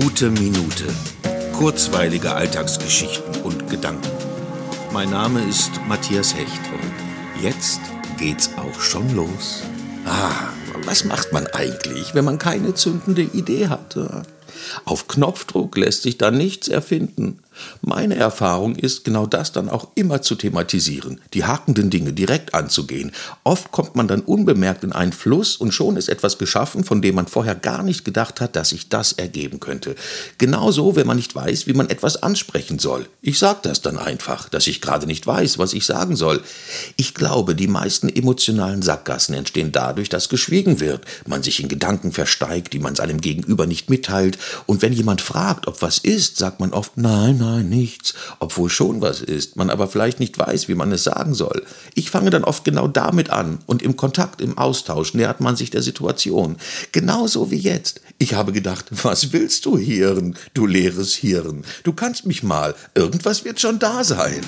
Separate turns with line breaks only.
Gute Minute. Kurzweilige Alltagsgeschichten und Gedanken. Mein Name ist Matthias Hecht und jetzt geht's auch schon los. Ah, was macht man eigentlich, wenn man keine zündende Idee hat? Auf Knopfdruck lässt sich da nichts erfinden. Meine Erfahrung ist, genau das dann auch immer zu thematisieren, die hakenden Dinge direkt anzugehen. Oft kommt man dann unbemerkt in einen Fluss und schon ist etwas geschaffen, von dem man vorher gar nicht gedacht hat, dass sich das ergeben könnte. Genauso, wenn man nicht weiß, wie man etwas ansprechen soll. Ich sage das dann einfach, dass ich gerade nicht weiß, was ich sagen soll. Ich glaube, die meisten emotionalen Sackgassen entstehen dadurch, dass geschwiegen wird, man sich in Gedanken versteigt, die man seinem Gegenüber nicht mitteilt, und wenn jemand fragt, ob was ist, sagt man oft nein, nein, nichts, obwohl schon was ist, man aber vielleicht nicht weiß, wie man es sagen soll. Ich fange dann oft genau damit an und im Kontakt, im Austausch nähert man sich der Situation. Genauso wie jetzt. Ich habe gedacht, was willst du, Hirn, du leeres Hirn? Du kannst mich mal, irgendwas wird schon da sein.